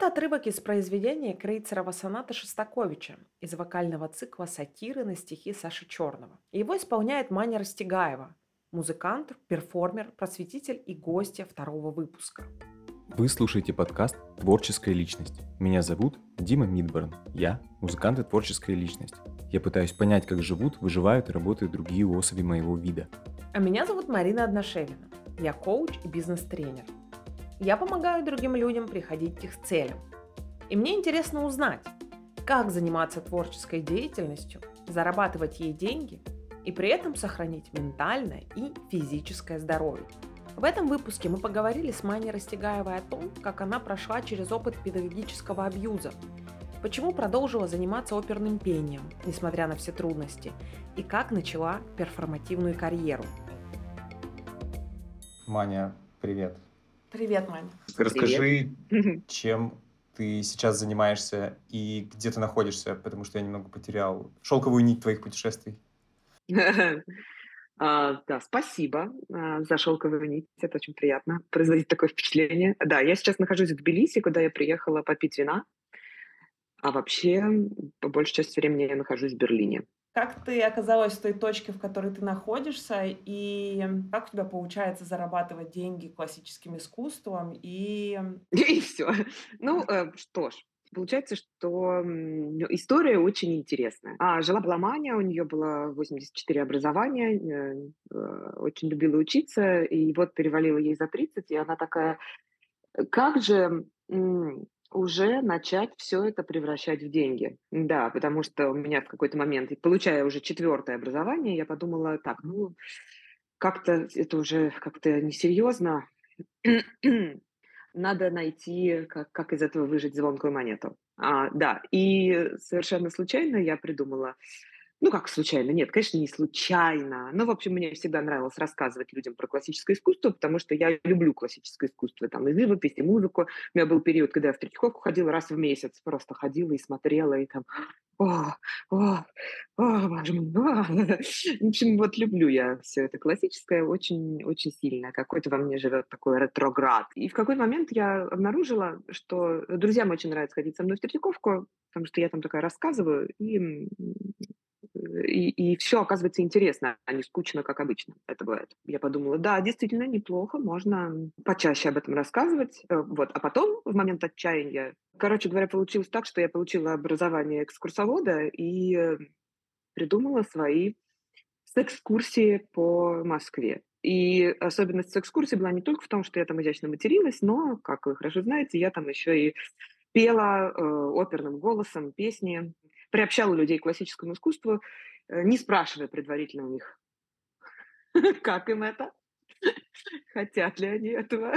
Это отрывок из произведения Крейцерова соната Шостаковича из вокального цикла «Сатиры» на стихи Саши Черного. Его исполняет Маня Растегаева, музыкант, перформер, просветитель и гостья второго выпуска. Вы слушаете подкаст «Творческая личность». Меня зовут Дима Мидборн. Я – музыкант и творческая личность. Я пытаюсь понять, как живут, выживают и работают другие особи моего вида. А меня зовут Марина Одношевина. Я коуч и бизнес-тренер – я помогаю другим людям приходить к их целям. И мне интересно узнать, как заниматься творческой деятельностью, зарабатывать ей деньги и при этом сохранить ментальное и физическое здоровье. В этом выпуске мы поговорили с Маней Растегаевой о том, как она прошла через опыт педагогического абьюза, почему продолжила заниматься оперным пением, несмотря на все трудности, и как начала перформативную карьеру. Маня, привет. Привет, Мань. Расскажи, чем ты сейчас занимаешься и где ты находишься, потому что я немного потерял шелковую нить твоих путешествий. А, да, спасибо а, за шелковую нить. Это очень приятно производить такое впечатление. Да, я сейчас нахожусь в Тбилиси, куда я приехала попить вина. А вообще, по большей части времени я нахожусь в Берлине. Как ты оказалась в той точке, в которой ты находишься, и как у тебя получается зарабатывать деньги классическим искусством и... И все. Ну, э, что ж, Получается, что история очень интересная. А, жила-была Маня, у нее было 84 образования, э, э, очень любила учиться, и вот перевалила ей за 30, и она такая, как же уже начать все это превращать в деньги. Да, потому что у меня в какой-то момент, получая уже четвертое образование, я подумала, так, ну, как-то это уже как-то несерьезно. Надо найти, как, как из этого выжить звонкую монету. А, да, и совершенно случайно я придумала, ну, как случайно? Нет, конечно, не случайно. Но, в общем, мне всегда нравилось рассказывать людям про классическое искусство, потому что я люблю классическое искусство, там, и живопись, и музыку. У меня был период, когда я в Третьяковку ходила раз в месяц, просто ходила и смотрела, и там, о, о, о, боже мой, о. В общем, вот люблю я все это классическое очень, очень сильно. Какой-то во мне живет такой ретроград. И в какой момент я обнаружила, что друзьям очень нравится ходить со мной в Третьяковку, потому что я там такая рассказываю, и и, и все оказывается интересно, а не скучно, как обычно это бывает. Я подумала, да, действительно неплохо, можно почаще об этом рассказывать. Э, вот. А потом, в момент отчаяния, короче говоря, получилось так, что я получила образование экскурсовода и э, придумала свои экскурсии по Москве. И особенность экскурсии была не только в том, что я там изящно материлась, но, как вы хорошо знаете, я там еще и пела э, оперным голосом песни приобщала людей к классическому искусству, э, не спрашивая предварительно у них, как им это, хотят ли они этого.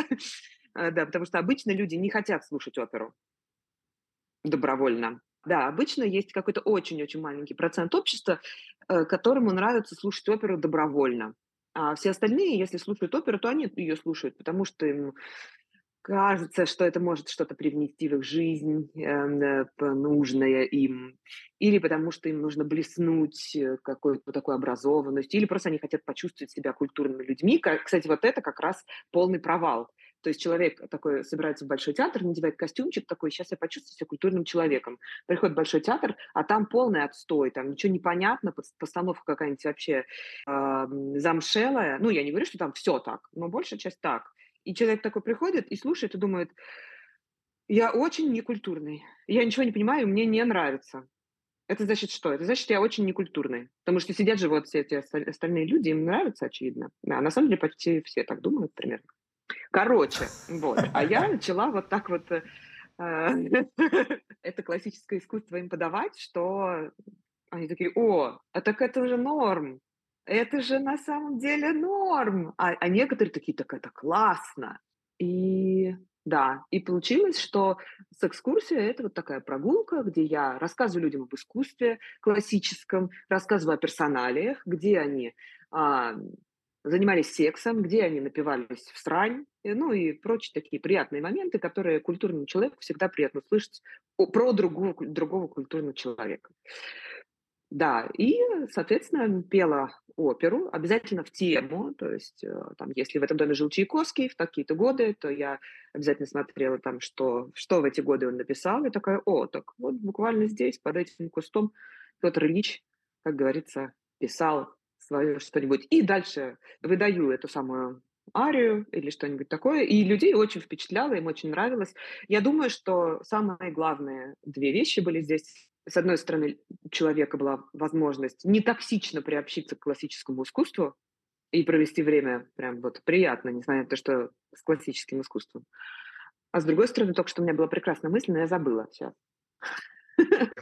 А, да, потому что обычно люди не хотят слушать оперу добровольно. Да, обычно есть какой-то очень-очень маленький процент общества, э, которому нравится слушать оперу добровольно. А все остальные, если слушают оперу, то они ее слушают, потому что им кажется, что это может что-то привнести в их жизнь, э, нужное им, или потому что им нужно блеснуть э, какой-то такой образованностью, или просто они хотят почувствовать себя культурными людьми. Кстати, вот это как раз полный провал. То есть человек такой собирается в большой театр, надевает костюмчик такой, сейчас я почувствую себя культурным человеком. Приходит в большой театр, а там полный отстой, там ничего не понятно, постановка какая-нибудь вообще э, замшелая. Ну, я не говорю, что там все так, но большая часть так. И человек такой приходит и слушает и думает, я очень некультурный, я ничего не понимаю, мне не нравится. Это значит что? Это значит, я очень некультурный. Потому что сидят же вот все эти остальные люди, им нравится, очевидно. Да, на самом деле почти все так думают примерно. Короче, вот. А я начала вот так вот э, это классическое искусство им подавать, что они такие, о, а так это же норм. Это же на самом деле норм. А, а некоторые такие, так это классно. И да, и получилось, что с экскурсия это вот такая прогулка, где я рассказываю людям об искусстве классическом, рассказываю о персоналиях, где они а, занимались сексом, где они напивались в срань, ну и прочие такие приятные моменты, которые культурному человеку всегда приятно слышать про другого, другого культурного человека. Да, и, соответственно, пела оперу, обязательно в тему, то есть, э, там, если в этом доме жил Чайковский в такие-то годы, то я обязательно смотрела там, что, что в эти годы он написал, и такая, о, так вот буквально здесь, под этим кустом, Петр Ильич, как говорится, писал свое что-нибудь. И дальше выдаю эту самую арию или что-нибудь такое, и людей очень впечатляло, им очень нравилось. Я думаю, что самые главные две вещи были здесь с одной стороны, у человека была возможность не токсично приобщиться к классическому искусству и провести время прям вот приятно, несмотря на то, что с классическим искусством. А с другой стороны, только что у меня была прекрасная мысль, но я забыла сейчас.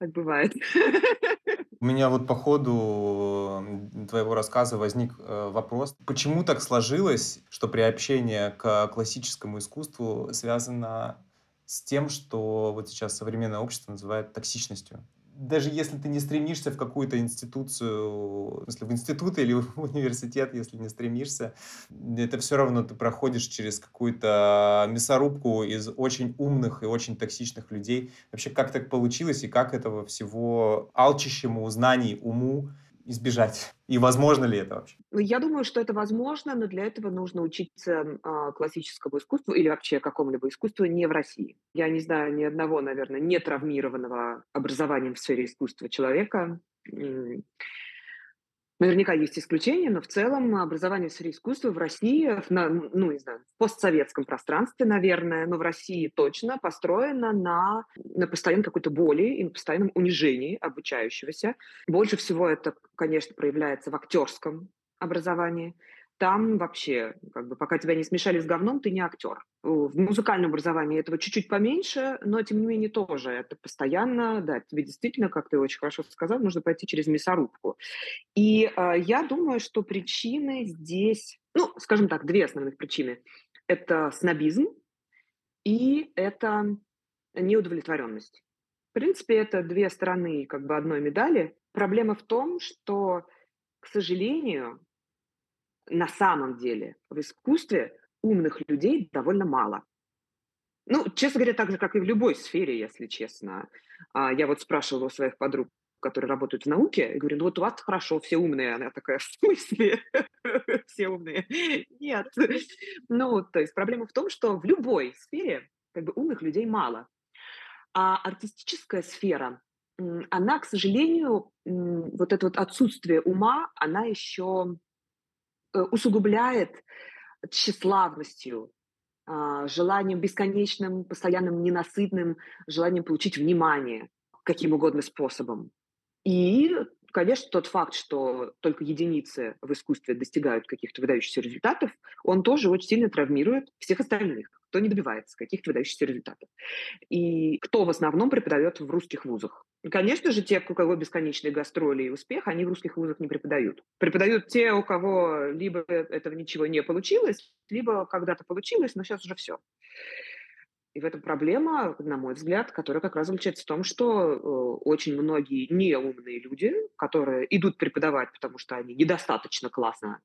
Так бывает. У меня вот по ходу твоего рассказа возник э, вопрос, почему так сложилось, что приобщение к классическому искусству связано с тем, что вот сейчас современное общество называет токсичностью. Даже если ты не стремишься в какую-то институцию, если в институт или в университет, если не стремишься, это все равно ты проходишь через какую-то мясорубку из очень умных и очень токсичных людей. Вообще, как так получилось и как этого всего алчащему знаний уму избежать? И возможно ли это вообще? Ну, я думаю, что это возможно, но для этого нужно учиться а, классическому искусству или вообще какому-либо искусству не в России. Я не знаю ни одного, наверное, не травмированного образованием в сфере искусства человека, Наверняка есть исключения, но в целом образование в сфере искусства в России, ну, не знаю, в постсоветском пространстве, наверное, но в России точно построено на, на постоянной какой-то боли и на постоянном унижении обучающегося. Больше всего это, конечно, проявляется в актерском образовании там вообще, как бы, пока тебя не смешали с говном, ты не актер. В музыкальном образовании этого чуть-чуть поменьше, но тем не менее тоже. Это постоянно, да, тебе действительно, как ты очень хорошо сказал, нужно пойти через мясорубку. И э, я думаю, что причины здесь, ну, скажем так, две основных причины. Это снобизм и это неудовлетворенность. В принципе, это две стороны как бы одной медали. Проблема в том, что, к сожалению, на самом деле в искусстве умных людей довольно мало. Ну, честно говоря, так же, как и в любой сфере, если честно. А, я вот спрашивала у своих подруг, которые работают в науке, и говорю, ну вот у вас хорошо, все умные. Она такая, в смысле? все умные? Нет. Ну, то есть проблема в том, что в любой сфере как бы умных людей мало. А артистическая сфера, она, к сожалению, вот это вот отсутствие ума, она еще усугубляет тщеславностью, а, желанием бесконечным, постоянным, ненасытным, желанием получить внимание каким угодно способом. И, конечно, тот факт, что только единицы в искусстве достигают каких-то выдающихся результатов, он тоже очень сильно травмирует всех остальных, кто не добивается каких-то выдающихся результатов. И кто в основном преподает в русских вузах. Конечно же, те, у кого бесконечные гастроли и успех, они в русских вузах не преподают. Преподают те, у кого либо этого ничего не получилось, либо когда-то получилось, но сейчас уже все. И в этом проблема, на мой взгляд, которая как раз заключается в том, что э, очень многие неумные люди, которые идут преподавать, потому что они недостаточно классно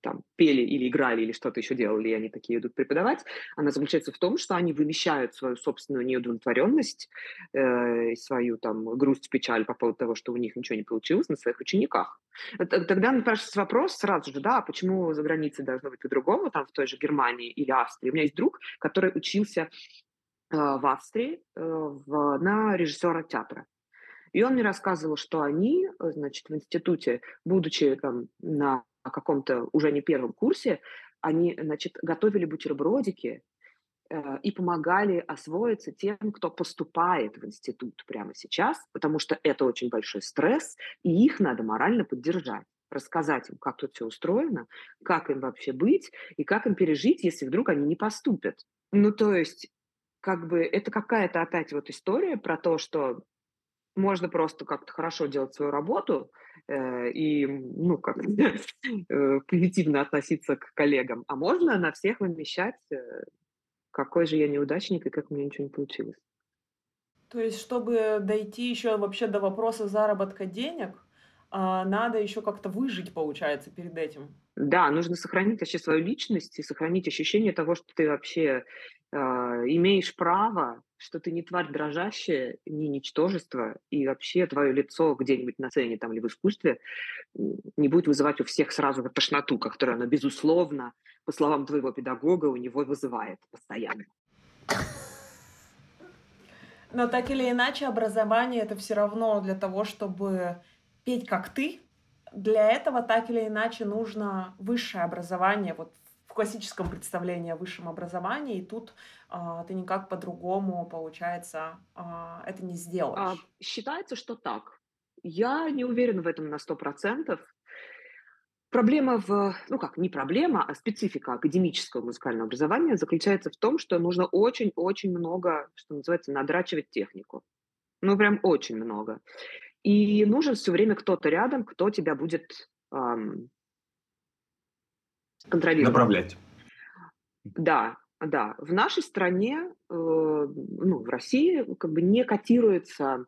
там пели или играли или что-то еще делали, и они такие идут преподавать, она заключается в том, что они вымещают свою собственную неудовлетворенность, э, свою там грусть, печаль по поводу того, что у них ничего не получилось на своих учениках. Тогда напрашивается вопрос сразу же, да, а почему за границей должно быть по-другому, там в той же Германии или Австрии. У меня есть друг, который учился э, в Австрии э, в, на режиссера театра. И он мне рассказывал, что они, значит, в институте, будучи там на каком-то уже не первом курсе, они, значит, готовили бутербродики э, и помогали освоиться тем, кто поступает в институт прямо сейчас, потому что это очень большой стресс, и их надо морально поддержать рассказать им, как тут все устроено, как им вообще быть и как им пережить, если вдруг они не поступят. Ну, то есть, как бы это какая-то опять вот история про то, что можно просто как-то хорошо делать свою работу э, и, ну, как э, позитивно относиться к коллегам, а можно на всех вымещать, э, какой же я неудачник и как у меня ничего не получилось. То есть, чтобы дойти еще вообще до вопроса заработка денег, а, надо еще как-то выжить, получается, перед этим. Да, нужно сохранить вообще свою личность и сохранить ощущение того, что ты вообще э, имеешь право что ты не тварь дрожащая, не ничтожество, и вообще твое лицо где-нибудь на сцене там или в искусстве не будет вызывать у всех сразу тошноту, которую оно, безусловно, по словам твоего педагога, у него вызывает постоянно. Но так или иначе, образование это все равно для того, чтобы петь как ты. Для этого так или иначе нужно высшее образование, вот в классическом представлении о высшем образовании, и тут а, ты никак по-другому, получается, а, это не сделаешь. А, считается, что так. Я не уверена в этом на сто процентов. Проблема в, ну как, не проблема, а специфика академического музыкального образования заключается в том, что нужно очень-очень много, что называется, надрачивать технику. Ну, прям очень много. И нужен все время кто-то рядом, кто тебя будет эм, контролировать. Направлять. Да, да. В нашей стране, э, ну, в России, как бы не котируется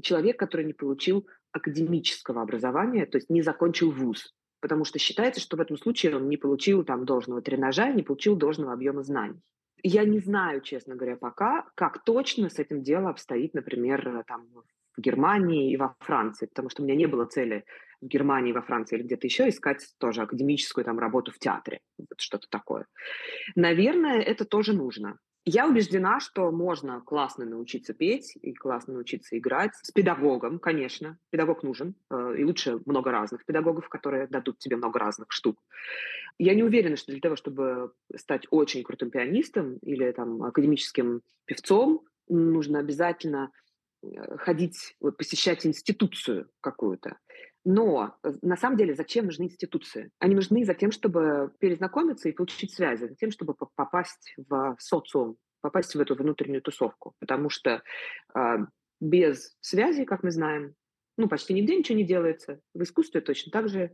человек, который не получил академического образования, то есть не закончил вуз потому что считается, что в этом случае он не получил там должного тренажа, не получил должного объема знаний. Я не знаю, честно говоря, пока, как точно с этим дело обстоит, например, там, в Германии и во Франции, потому что у меня не было цели в Германии, во Франции или где-то еще искать тоже академическую там работу в театре, вот что-то такое. Наверное, это тоже нужно. Я убеждена, что можно классно научиться петь и классно научиться играть с педагогом, конечно. Педагог нужен, э, и лучше много разных педагогов, которые дадут тебе много разных штук. Я не уверена, что для того, чтобы стать очень крутым пианистом или там академическим певцом, нужно обязательно ходить, вот, посещать институцию какую-то. Но э, на самом деле зачем нужны институции? Они нужны за тем, чтобы перезнакомиться и получить связи, за тем, чтобы попасть в социум, попасть в эту внутреннюю тусовку. Потому что э, без связи, как мы знаем, ну, почти нигде ничего не делается. В искусстве точно так же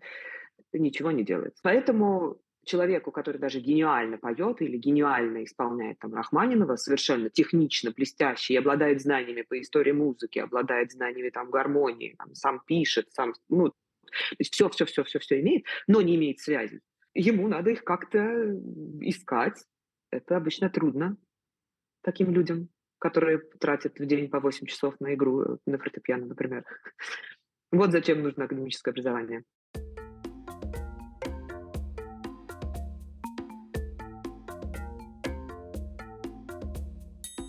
ничего не делается. Поэтому человеку, который даже гениально поет или гениально исполняет там Рахманинова, совершенно технично, блестяще, и обладает знаниями по истории музыки, обладает знаниями там гармонии, там, сам пишет, сам, ну, то есть все, все, все, все, все имеет, но не имеет связей. Ему надо их как-то искать. Это обычно трудно таким людям, которые тратят в день по 8 часов на игру на фортепиано, например. Вот зачем нужно академическое образование.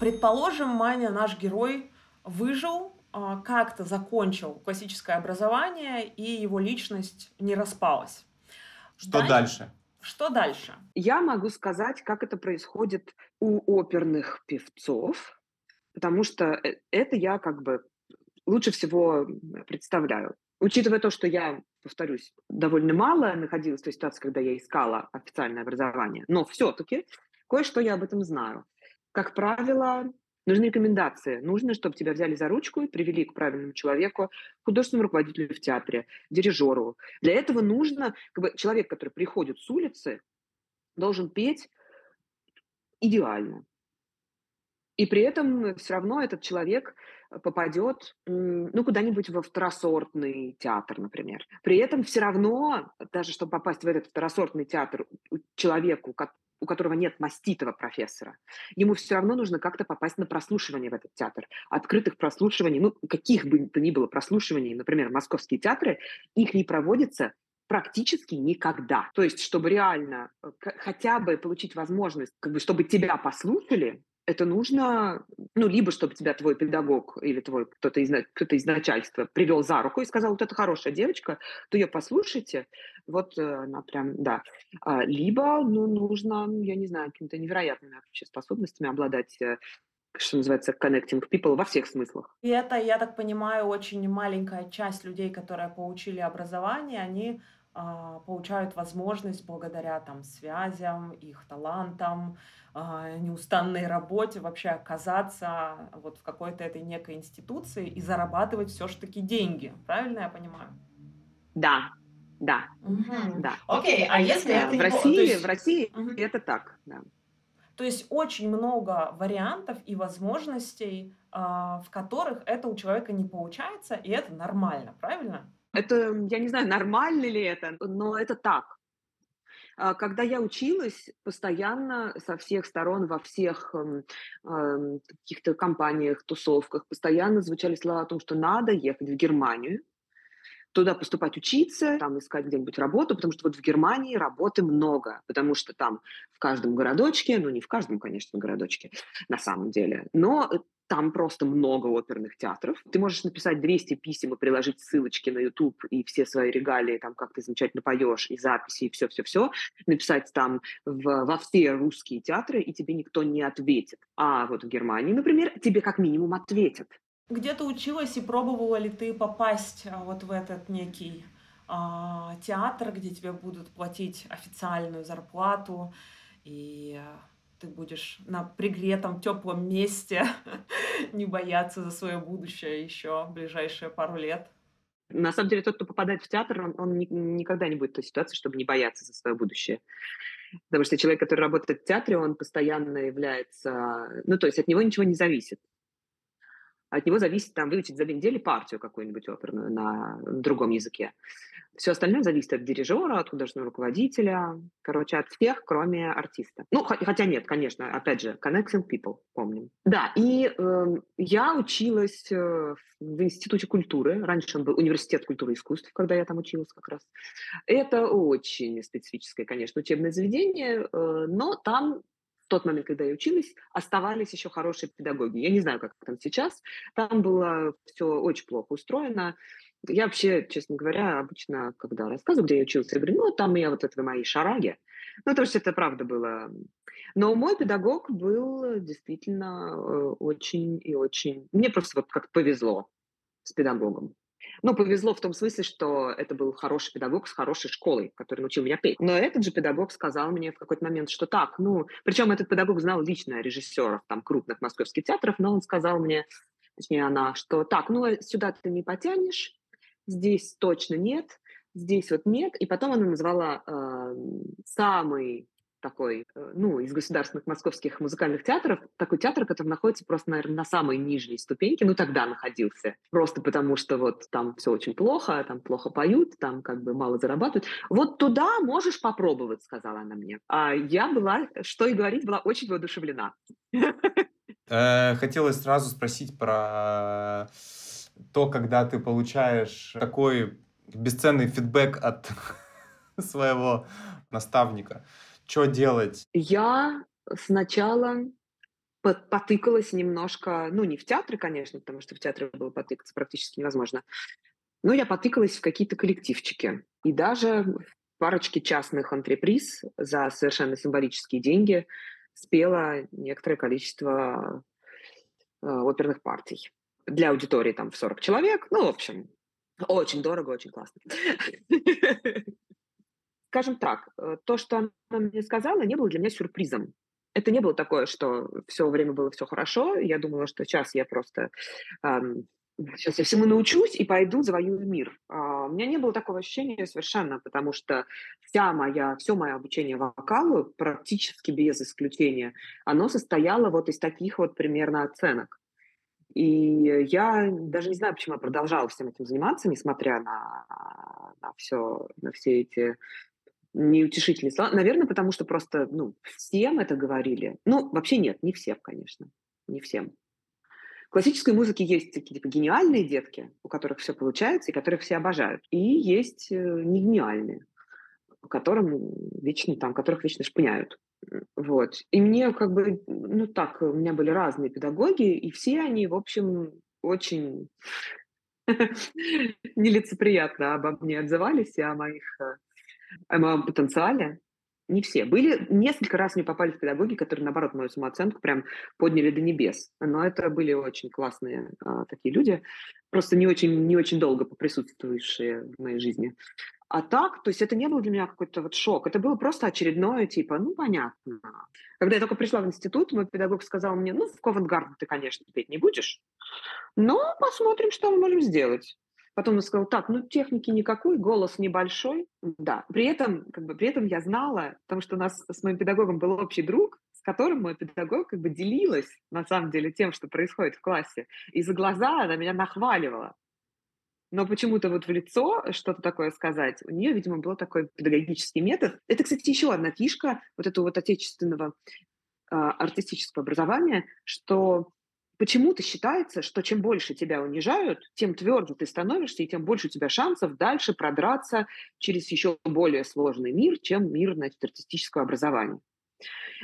Предположим, Маня, наш герой, выжил, а, как-то закончил классическое образование, и его личность не распалась. Что дальше? дальше? Что дальше? Я могу сказать, как это происходит у оперных певцов, потому что э, это я как бы лучше всего представляю. Учитывая то, что я, повторюсь, довольно мало находилась в той ситуации, когда я искала официальное образование, но все-таки кое-что я об этом знаю. Как правило, нужны рекомендации. Нужно, чтобы тебя взяли за ручку и привели к правильному человеку, художественному руководителю в театре, дирижеру. Для этого нужно, как бы, человек, который приходит с улицы, должен петь идеально. И при этом все равно этот человек попадет ну, куда-нибудь во второсортный театр, например. При этом все равно, даже чтобы попасть в этот второсортный театр человеку, у которого нет маститого профессора, ему все равно нужно как-то попасть на прослушивание в этот театр. Открытых прослушиваний, ну, каких бы то ни было прослушиваний, например, московские театры, их не проводится практически никогда. То есть, чтобы реально э, хотя бы получить возможность, как бы, чтобы тебя послушали, это нужно, ну, либо чтобы тебя твой педагог или твой кто-то из, кто из начальства привел за руку и сказал, вот это хорошая девочка, то ее послушайте, вот э, она прям, да. А, либо, ну, нужно, я не знаю, какими-то невероятными вообще способностями обладать э, что называется, connecting people во всех смыслах. И это, я так понимаю, очень маленькая часть людей, которые получили образование, они получают возможность благодаря там связям, их талантам, а, неустанной работе вообще оказаться вот в какой-то этой некой институции и зарабатывать все-таки деньги. Правильно я понимаю? Да, да, угу. да. Окей, а если это в. России, есть... в России угу. это так, да. То есть очень много вариантов и возможностей, в которых это у человека не получается, и это нормально, правильно? Это, я не знаю, нормально ли это, но это так. А, когда я училась, постоянно со всех сторон, во всех ам, каких-то компаниях, тусовках, постоянно звучали слова о том, что надо ехать в Германию, туда поступать учиться, там искать где-нибудь работу, потому что вот в Германии работы много, потому что там в каждом городочке, ну не в каждом, конечно, городочке на самом деле, но там просто много оперных театров. Ты можешь написать 200 писем и приложить ссылочки на YouTube и все свои регалии, там, как ты замечательно поешь, и записи, и все-все-все. Написать там в, во все русские театры, и тебе никто не ответит. А вот в Германии, например, тебе как минимум ответят. Где ты училась и пробовала ли ты попасть а, вот в этот некий а, театр, где тебе будут платить официальную зарплату, и ты будешь на пригретом теплом месте не бояться за свое будущее еще ближайшие пару лет? На самом деле, тот, кто попадает в театр, он, он ни, никогда не будет в той ситуации, чтобы не бояться за свое будущее. Потому что человек, который работает в театре, он постоянно является... Ну, то есть от него ничего не зависит. От него зависит там выучить за две недели партию какую-нибудь оперную на другом языке. Все остальное зависит от дирижера, от художественного руководителя, короче, от всех, кроме артиста. Ну, хотя нет, конечно, опять же, connecting people, помним. Да, и э, я училась э, в Институте культуры. Раньше он был Университет культуры и искусств, когда я там училась как раз. Это очень специфическое, конечно, учебное заведение, э, но там тот момент, когда я училась, оставались еще хорошие педагоги. Я не знаю, как там сейчас. Там было все очень плохо устроено. Я вообще, честно говоря, обычно, когда рассказываю, где я училась, я говорю, ну, там я вот это мои шараги. Ну, то есть это правда было. Но мой педагог был действительно э, очень и очень... Мне просто вот как повезло с педагогом. Ну, повезло в том смысле, что это был хороший педагог с хорошей школой, который научил меня петь. Но этот же педагог сказал мне в какой-то момент, что так, ну, причем этот педагог знал лично режиссеров там крупных московских театров, но он сказал мне, точнее она, что так, ну, сюда ты не потянешь, здесь точно нет, здесь вот нет. И потом она назвала э, самый такой, э, ну, из государственных московских музыкальных театров, такой театр, который находится просто, наверное, на самой нижней ступеньке, ну, тогда находился, просто потому что вот там все очень плохо, там плохо поют, там как бы мало зарабатывают. Вот туда можешь попробовать, сказала она мне. А я была, что и говорить, была очень воодушевлена. Э, хотелось сразу спросить про то, когда ты получаешь такой бесценный фидбэк от своего наставника. Что делать? Я сначала потыкалась немножко, ну, не в театре, конечно, потому что в театре было потыкаться практически невозможно, но я потыкалась в какие-то коллективчики. И даже в парочке частных антреприз за совершенно символические деньги спела некоторое количество э, оперных партий. Для аудитории там в 40 человек. Ну, в общем, очень дорого, очень классно. Скажем так, э, то, что она мне сказала, не было для меня сюрпризом. Это не было такое, что все время было все хорошо. Я думала, что сейчас я просто эм, сейчас я всему научусь и пойду завоюю мир. А, у меня не было такого ощущения совершенно, потому что вся моя, все мое обучение вокалу, практически без исключения, оно состояло вот из таких вот примерно оценок. И я даже не знаю, почему я продолжала всем этим заниматься, несмотря на, на, все, на все эти неутешительные слова. Наверное, потому что просто, ну, всем это говорили. Ну, вообще нет, не всем, конечно, не всем. В классической музыке есть такие типа гениальные детки, у которых все получается и которых все обожают. И есть э, не гениальные, которым вечно там, которых вечно шпыняют. Вот. И мне как бы, ну так, у меня были разные педагоги, и все они, в общем, очень нелицеприятно обо мне отзывались и о моих э, потенциале. Не все. Были несколько раз мне попали в педагоги, которые, наоборот, мою самооценку прям подняли до небес. Но это были очень классные а, такие люди, просто не очень, не очень долго поприсутствующие в моей жизни. А так, то есть это не был для меня какой-то вот шок. Это было просто очередное, типа, ну, понятно. Когда я только пришла в институт, мой педагог сказал мне, ну, в Ковент ты, конечно, петь не будешь, но посмотрим, что мы можем сделать. Потом он сказал, так, ну техники никакой, голос небольшой. Да, при этом, как бы, при этом я знала, потому что у нас с моим педагогом был общий друг, с которым мой педагог как бы делилась на самом деле тем, что происходит в классе. И за глаза она меня нахваливала. но почему-то вот в лицо что-то такое сказать, у нее, видимо, был такой педагогический метод. Это, кстати, еще одна фишка вот этого вот отечественного э, артистического образования, что почему-то считается, что чем больше тебя унижают, тем тверже ты становишься, и тем больше у тебя шансов дальше продраться через еще более сложный мир, чем мир значит, артистического образования.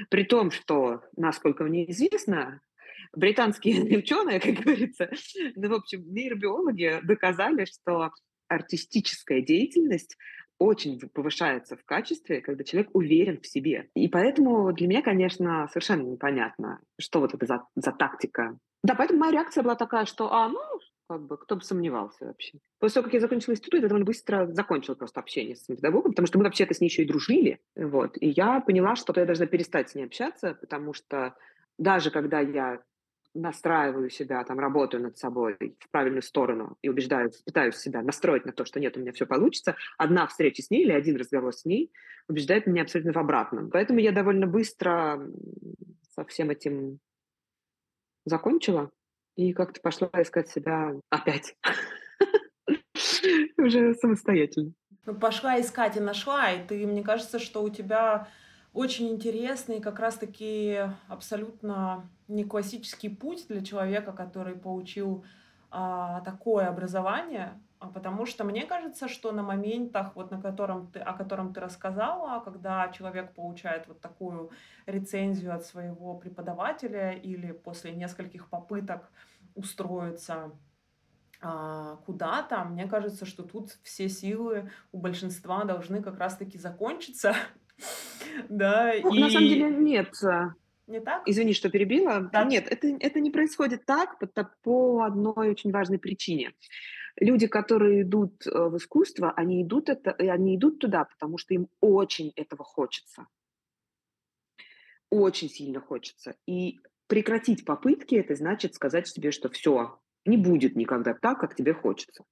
При том, что, насколько мне известно, британские ученые, как говорится, ну, в общем, нейробиологи доказали, что артистическая деятельность очень повышается в качестве, когда человек уверен в себе. И поэтому для меня, конечно, совершенно непонятно, что вот это за, за тактика. Да, поэтому моя реакция была такая, что, а, ну, как бы, кто бы сомневался вообще. После того, как я закончила институт, я довольно быстро закончила просто общение с педагогом, потому что мы вообще-то с ней еще и дружили. Вот. И я поняла, что я должна перестать с ней общаться, потому что даже когда я настраиваю себя, там, работаю над собой в правильную сторону и убеждаю, пытаюсь себя настроить на то, что нет, у меня все получится, одна встреча с ней или один разговор с ней убеждает меня абсолютно в обратном. Поэтому я довольно быстро со всем этим закончила и как-то пошла искать себя опять. Уже самостоятельно. Ну, пошла искать и нашла, и ты, мне кажется, что у тебя очень интересный, как раз-таки абсолютно не классический путь для человека, который получил а, такое образование, а потому что мне кажется, что на моментах, вот на котором ты, о котором ты рассказала, когда человек получает вот такую рецензию от своего преподавателя или после нескольких попыток устроиться а, куда-то, мне кажется, что тут все силы у большинства должны как раз-таки закончиться, Да, Ну, на самом деле нет. А. Не так? Извини, что перебила. Да. Нет, это, это не происходит так по, по одной очень важной причине. Люди, которые идут э, в искусство, они идут, это, они идут туда, потому что им очень этого хочется. Очень сильно хочется. И прекратить попытки, это значит сказать себе, что все, не будет никогда так, как тебе хочется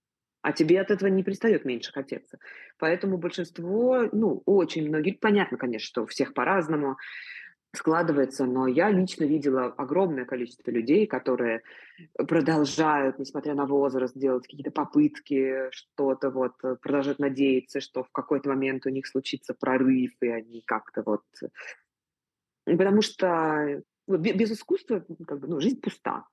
а тебе от этого не перестает меньше хотеться. Поэтому большинство, ну, очень многие, понятно, конечно, что у всех по-разному складывается, но я лично видела огромное количество людей, которые продолжают, несмотря на возраст, делать какие-то попытки, что-то вот, продолжают надеяться, что в какой-то момент у них случится прорыв, и они как-то вот... Потому что без искусства как бы, ну, жизнь пуста.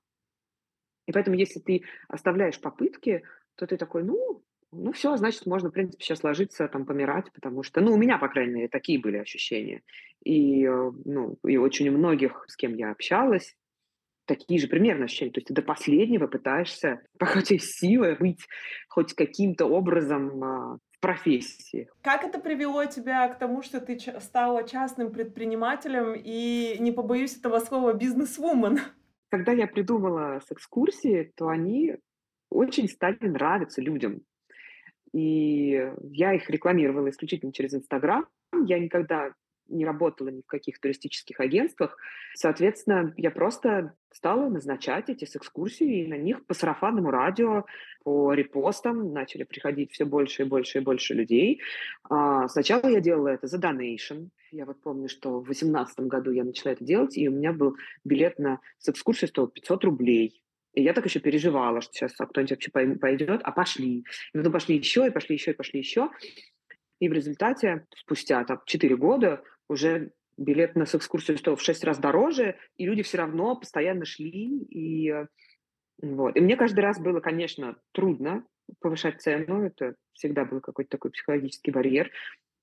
И поэтому, если ты оставляешь попытки, то ты такой, ну, ну все, значит, можно, в принципе, сейчас ложиться, там, помирать, потому что, ну, у меня, по крайней мере, такие были ощущения. И, э, ну, и очень у многих, с кем я общалась, такие же примерно ощущения. То есть ты до последнего пытаешься, по хоть силы, быть хоть каким-то образом а, в профессии. Как это привело тебя к тому, что ты стала частным предпринимателем и, не побоюсь этого слова, бизнес-вумен? Когда я придумала с экскурсии, то они очень стали нравиться людям. И я их рекламировала исключительно через Инстаграм. Я никогда не работала ни в каких туристических агентствах. Соответственно, я просто стала назначать эти с экскурсии, и на них по сарафанному радио, по репостам начали приходить все больше и больше и больше людей. А, сначала я делала это за донейшн. Я вот помню, что в 2018 году я начала это делать, и у меня был билет на с экскурсией стоил 500 рублей. И я так еще переживала, что сейчас кто-нибудь вообще пойдет, а пошли. И потом пошли еще, и пошли еще, и пошли еще. И в результате, спустя там, 4 года, уже билет на экскурсию стоил в 6 раз дороже, и люди все равно постоянно шли. И, вот. и мне каждый раз было, конечно, трудно повышать цену, это всегда был какой-то такой психологический барьер.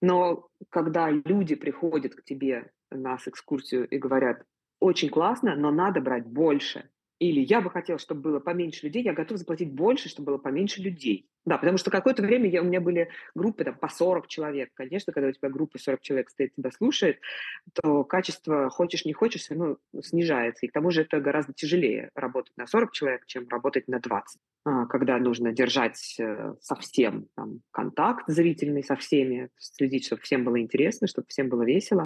Но когда люди приходят к тебе на экскурсию и говорят, очень классно, но надо брать больше, или я бы хотела, чтобы было поменьше людей, я готов заплатить больше, чтобы было поменьше людей. Да, потому что какое-то время я, у меня были группы там, по 40 человек. Конечно, когда у тебя группа 40 человек стоит, тебя слушает, то качество, хочешь не хочешь, все равно снижается. И к тому же это гораздо тяжелее работать на 40 человек, чем работать на 20. А, когда нужно держать э, совсем там, контакт зрительный со всеми, следить, чтобы всем было интересно, чтобы всем было весело.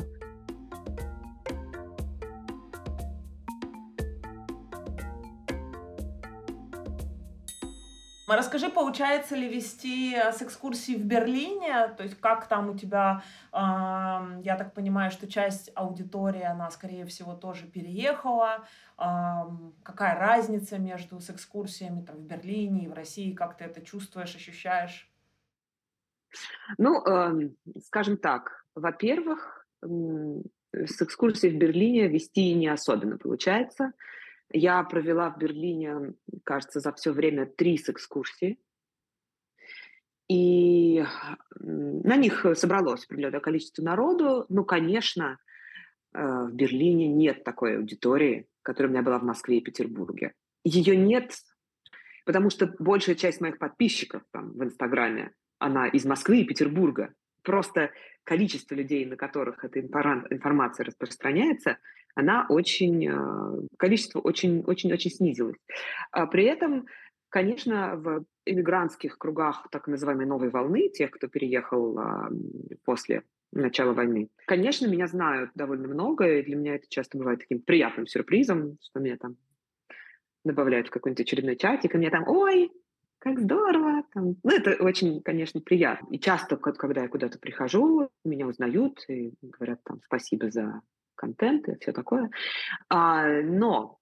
Расскажи, получается ли вести э, с экскурсии в Берлине? То есть как там у тебя, ам, я так понимаю, что часть аудитории, она, скорее всего, тоже переехала. Ам, какая разница между с экскурсиями там в Берлине и в России? Как ты это чувствуешь, ощущаешь? Ну, эм, скажем так, во-первых, с экскурсией в Берлине вести не особенно получается. Я провела в Берлине, кажется, за все время три экскурсии. И на них собралось определенное количество народу. Ну, конечно, э, в Берлине нет такой аудитории, которая у меня была в Москве и Петербурге. Ее нет, потому что большая часть моих подписчиков там, в Инстаграме, она из Москвы и Петербурга. Просто количество людей, на которых эта информация распространяется, она очень, э, количество очень-очень-очень снизилось. А при этом, конечно, в эмигрантских кругах так называемой новой волны, тех, кто переехал а, после начала войны, конечно, меня знают довольно много, и для меня это часто бывает таким приятным сюрпризом, что меня там добавляют в какой-нибудь очередной чатик, и мне там, ой, как здорово. Там. Ну, это очень, конечно, приятно. И часто, когда я куда-то прихожу, меня узнают и говорят там спасибо за контент и все такое. А, но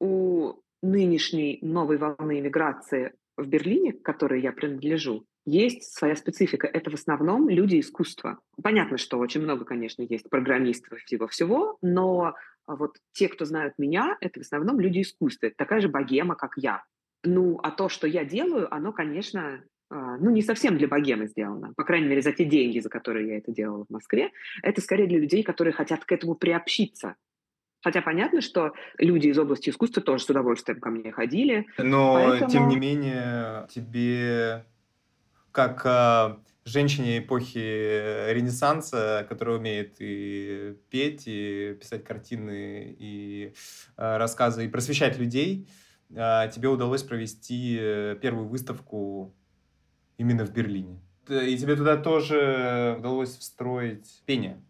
у нынешней новой волны иммиграции в Берлине, к которой я принадлежу, есть своя специфика. Это в основном люди искусства. Понятно, что очень много, конечно, есть программистов и всего-всего, но вот те, кто знают меня, это в основном люди искусства. Это такая же богема, как я. Ну, а то, что я делаю, оно, конечно, ну, не совсем для богемы сделано, по крайней мере, за те деньги, за которые я это делала в Москве. Это скорее для людей, которые хотят к этому приобщиться. Хотя понятно, что люди из области искусства тоже с удовольствием ко мне ходили. Но, поэтому... тем не менее, тебе, как э, женщине эпохи Ренессанса, которая умеет и петь, и писать картины, и э, рассказы, и просвещать людей, а, тебе удалось провести э, первую выставку именно в Берлине. И тебе туда тоже удалось встроить пение.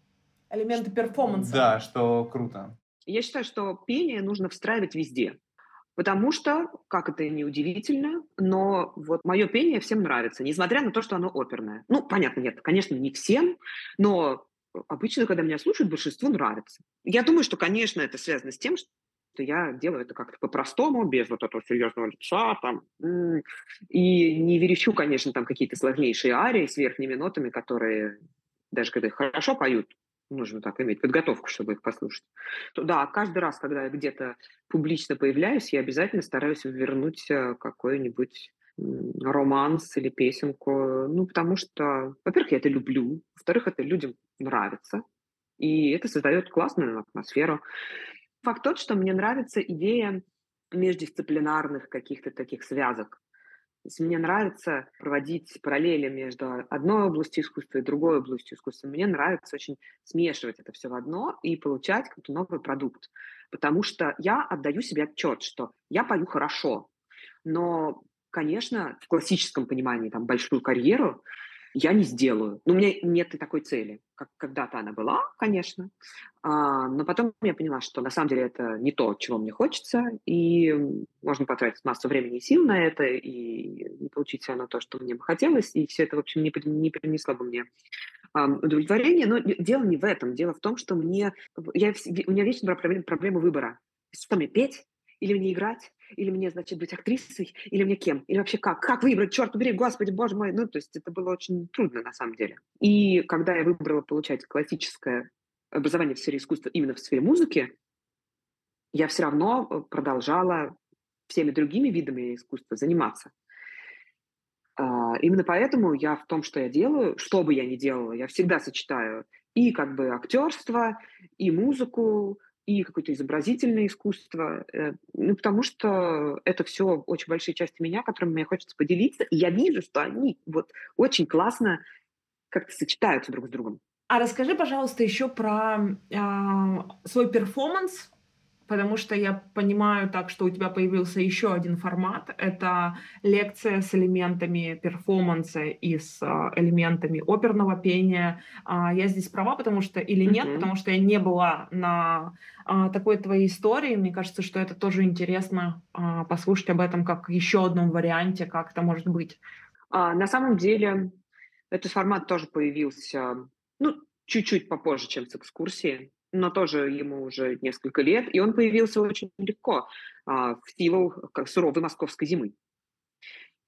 Элементы перформанса. Да, что круто. Я считаю, что пение нужно встраивать везде. Потому что, как это не удивительно, но вот мое пение всем нравится, несмотря на то, что оно оперное. Ну, понятно, нет, конечно, не всем, но обычно, когда меня слушают, большинству нравится. Я думаю, что, конечно, это связано с тем, что я делаю это как-то по-простому, без вот этого серьезного лица, там, и не верещу, конечно, там какие-то сложнейшие арии с верхними нотами, которые, даже когда их хорошо поют, нужно так иметь подготовку, чтобы их послушать. То, да, каждый раз, когда я где-то публично появляюсь, я обязательно стараюсь вернуть э, какой-нибудь романс или песенку, ну, потому что, во-первых, я это люблю, во-вторых, это людям нравится, и это создает классную атмосферу. Факт тот, что мне нравится идея междисциплинарных каких-то таких связок. То есть мне нравится проводить параллели между одной областью искусства и другой областью искусства. Мне нравится очень смешивать это все в одно и получать какой-то новый продукт. Потому что я отдаю себе отчет, что я пою хорошо, но, конечно, в классическом понимании там большую карьеру я не сделаю. Ну, у меня нет такой цели. Как когда-то она была, конечно, а, но потом я поняла, что на самом деле это не то, чего мне хочется, и можно потратить массу времени и сил на это, и не получить все равно то, что мне бы хотелось, и все это, в общем, не, не принесло бы мне удовлетворение. Но дело не в этом. Дело в том, что мне... Я, у меня вечно была проблема, проблема выбора. Что мне, петь или мне играть? Или мне, значит, быть актрисой, или мне кем, или вообще как, как выбрать, черт побери, господи, боже мой, ну, то есть это было очень трудно на самом деле. И когда я выбрала получать классическое образование в сфере искусства именно в сфере музыки, я все равно э, продолжала всеми другими видами искусства заниматься. А, именно поэтому я в том, что я делаю, что бы я ни делала, я всегда сочетаю и как бы актерство, и музыку, и какое-то изобразительное искусство, э, ну, потому что это все очень большие части меня, которыми мне хочется поделиться, и я вижу, что они вот очень классно как-то сочетаются друг с другом. А расскажи, пожалуйста, еще про э, свой перформанс потому что я понимаю так, что у тебя появился еще один формат. Это лекция с элементами перформанса и с а, элементами оперного пения. А, я здесь права, потому что или нет, Мгм. потому что я не была на а, такой твоей истории. Мне кажется, что это тоже интересно послушать об этом как еще одном варианте, как это может быть. А, на самом деле этот формат тоже появился, ну, чуть-чуть попозже, чем с экскурсии, но тоже ему уже несколько лет, и он появился очень легко а, в силу как суровой московской зимы.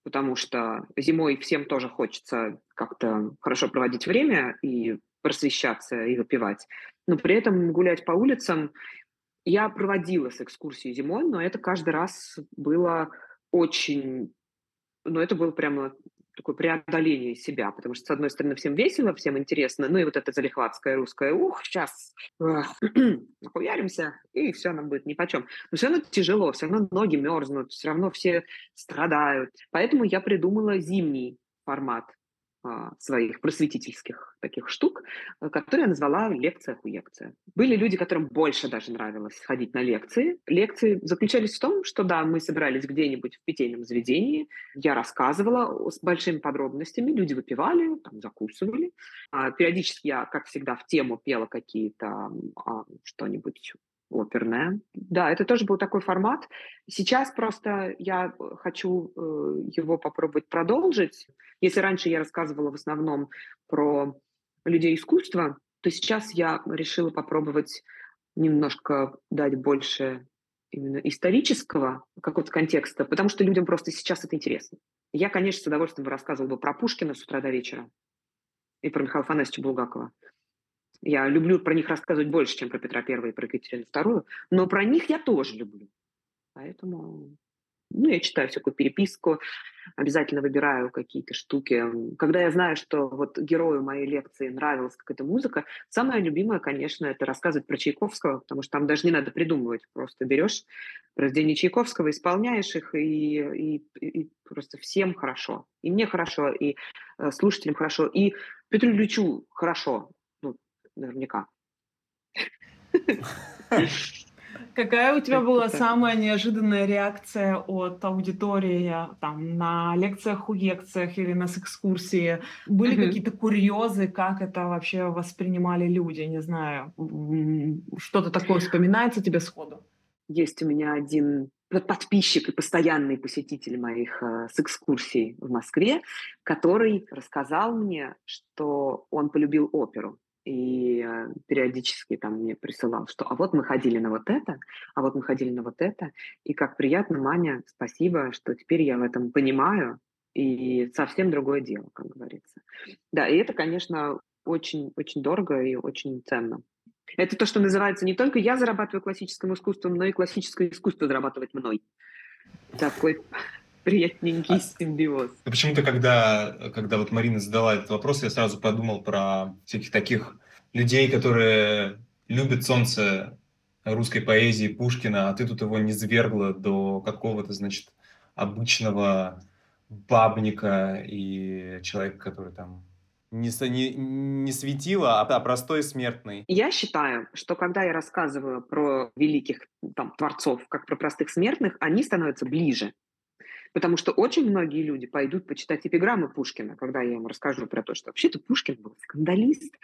Потому что зимой всем тоже хочется как-то хорошо проводить время и просвещаться и выпивать. Но при этом гулять по улицам я проводила с экскурсией зимой, но это каждый раз было очень ну, это было прямо такое преодоление себя, потому что, с одной стороны, всем весело, всем интересно, ну и вот это залихватское русское, ух, сейчас нахуяримся, и все нам будет нипочем. Но все равно тяжело, все равно ноги мерзнут, все равно все страдают. Поэтому я придумала зимний формат своих просветительских таких штук, э, которые я назвала «лекция-хуекция». Были люди, которым больше даже нравилось ходить на лекции. Лекции заключались в том, что да, мы собирались где-нибудь в питейном заведении, я рассказывала с большими подробностями, люди выпивали, там, закусывали. А, периодически я, как всегда, в тему пела какие-то а, что-нибудь оперная. Да, это тоже был такой формат. Сейчас просто я э, хочу э, его попробовать продолжить. Если раньше я рассказывала в основном про людей искусства, то сейчас я решила попробовать немножко дать больше именно исторического какого-то контекста, потому что людям просто сейчас это интересно. Я, конечно, с удовольствием бы рассказывала бы про Пушкина с утра до вечера и про Михаила Афанасьевича Булгакова. Я люблю про них рассказывать больше, чем про Петра Первого и про Екатерину Вторую, но про них я тоже люблю. Поэтому ну, я читаю всякую переписку, обязательно выбираю какие-то штуки. Когда я знаю, что вот герою моей лекции нравилась какая-то музыка, самое любимое, конечно, это рассказывать про Чайковского, потому что там даже не надо придумывать, просто берешь произведения Чайковского, исполняешь их, и, и, и просто всем хорошо. И мне хорошо, и э, слушателям хорошо, и Петру Ильичу хорошо наверняка. Какая у тебя была самая неожиданная реакция от аудитории там, на лекциях, уекциях или на экскурсии? Были Мгм. какие-то курьезы, как это вообще воспринимали люди? Не знаю, что-то такое вспоминается тебе сходу? Есть у меня один под- подписчик и постоянный посетитель моих э, с экскурсий в Москве, который рассказал мне, что он полюбил оперу. И э, периодически там мне присылал, что а вот мы ходили на вот это, а вот мы ходили на вот это. И как приятно, Маня, спасибо, что теперь я в этом понимаю. И совсем другое дело, как говорится. Да, и это, конечно, очень-очень дорого и очень ценно. Это то, что называется не только я зарабатываю классическим искусством, но и классическое искусство зарабатывает мной. Такой приятненький А- симбиоз. Ну, Почему-то, когда, когда вот Марина задала этот вопрос, я сразу подумал про всяких таких людей, которые любят солнце русской поэзии Пушкина, а ты тут его не звергла до какого-то, значит, обычного бабника и человека, который там не, не, не светило, а простой смертный. Я считаю, что когда я рассказываю про великих там, творцов, как про простых смертных, они становятся ближе. Потому что очень многие люди пойдут почитать эпиграммы Пушкина, когда я им расскажу про то, что вообще-то Пушкин был скандалист.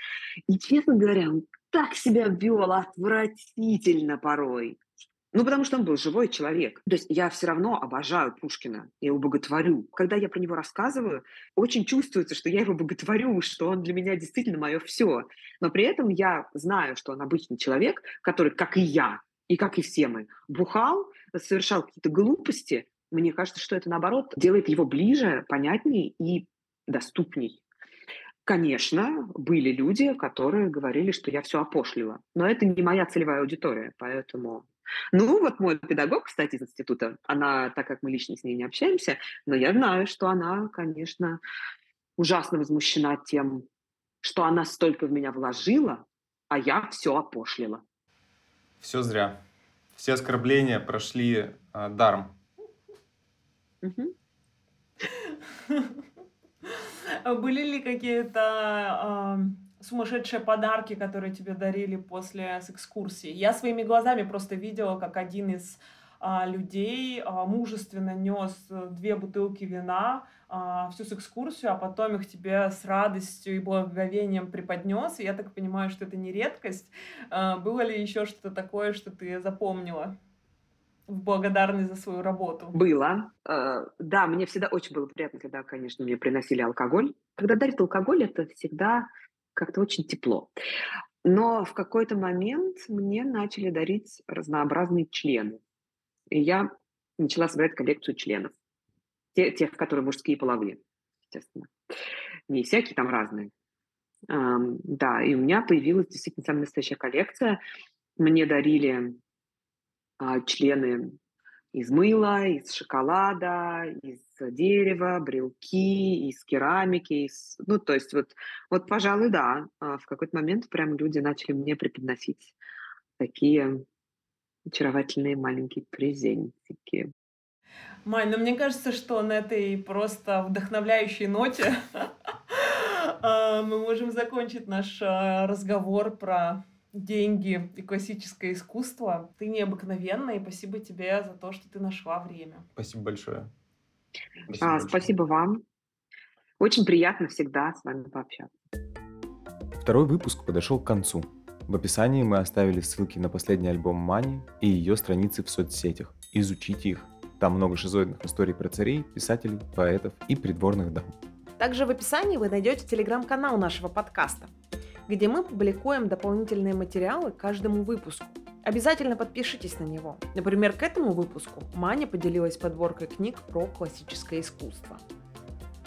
И, честно говоря, он так себя вел отвратительно порой. Ну, потому что он был живой человек. То есть я все равно обожаю Пушкина, я его боготворю. Когда я про него рассказываю, очень чувствуется, что я его боготворю, что он для меня действительно мое все. Но при этом я знаю, что он обычный человек, который, как и я, и как и все мы, бухал, совершал какие-то глупости. Мне кажется, что это, наоборот, делает его ближе, понятнее и доступней. Конечно, были люди, которые говорили, что я все опошлила. Но это не моя целевая аудитория, поэтому... Ну, вот мой педагог, кстати, из института, она, так как мы лично с ней не общаемся, но я знаю, что она, конечно, ужасно возмущена тем, что она столько в меня вложила, а я все опошлила. Все зря. Все оскорбления прошли а, даром. А Были ли какие-то сумасшедшие подарки, которые тебе дарили после с экскурсии. Я своими глазами просто видела, как один из а, людей а, мужественно нес э, две бутылки вина всю с экскурсию, а потом их тебе с радостью и благоговением преподнес. И я так понимаю, что это не редкость. Было ли еще что-то такое, что ты запомнила? В благодарность за свою работу? Было. Э, да, мне всегда очень было приятно, когда, конечно, мне приносили алкоголь. Когда дарят алкоголь, это всегда как-то очень тепло. Но в какой-то момент мне начали дарить разнообразные члены. И я начала собирать коллекцию членов. Те, тех, которые мужские половые, естественно. Не всякие, там разные. Um, да, и у меня появилась действительно самая настоящая коллекция. Мне дарили члены из мыла, из шоколада, из дерева, брелки, из керамики, из... ну, то есть вот, вот, пожалуй, да, а, в какой-то момент прям люди начали мне преподносить такие очаровательные маленькие презентики. Май, ну мне кажется, что на этой просто вдохновляющей ноте а, мы можем закончить наш разговор про деньги и классическое искусство. Ты необыкновенная, и спасибо тебе за то, что ты нашла время. Спасибо большое. Спасибо, а, большое. спасибо вам. Очень приятно всегда с вами пообщаться. Второй выпуск подошел к концу. В описании мы оставили ссылки на последний альбом Мани и ее страницы в соцсетях. Изучите их. Там много шизоидных историй про царей, писателей, поэтов и придворных дам. Также в описании вы найдете телеграм-канал нашего подкаста где мы публикуем дополнительные материалы к каждому выпуску. Обязательно подпишитесь на него. Например, к этому выпуску Маня поделилась подборкой книг про классическое искусство.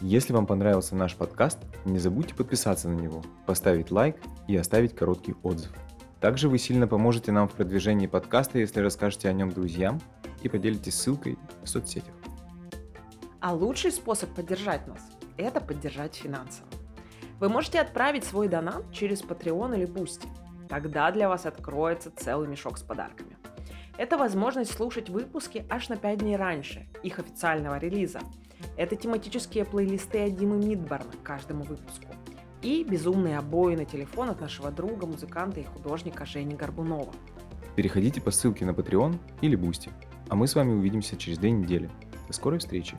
Если вам понравился наш подкаст, не забудьте подписаться на него, поставить лайк и оставить короткий отзыв. Также вы сильно поможете нам в продвижении подкаста, если расскажете о нем друзьям и поделитесь ссылкой в соцсетях. А лучший способ поддержать нас – это поддержать финансово. Вы можете отправить свой донат через Patreon или Boosty. Тогда для вас откроется целый мешок с подарками. Это возможность слушать выпуски аж на 5 дней раньше их официального релиза. Это тематические плейлисты от Димы Мидборна к каждому выпуску. И безумные обои на телефон от нашего друга, музыканта и художника Жени Горбунова. Переходите по ссылке на Patreon или Boosty. А мы с вами увидимся через две недели. До скорой встречи!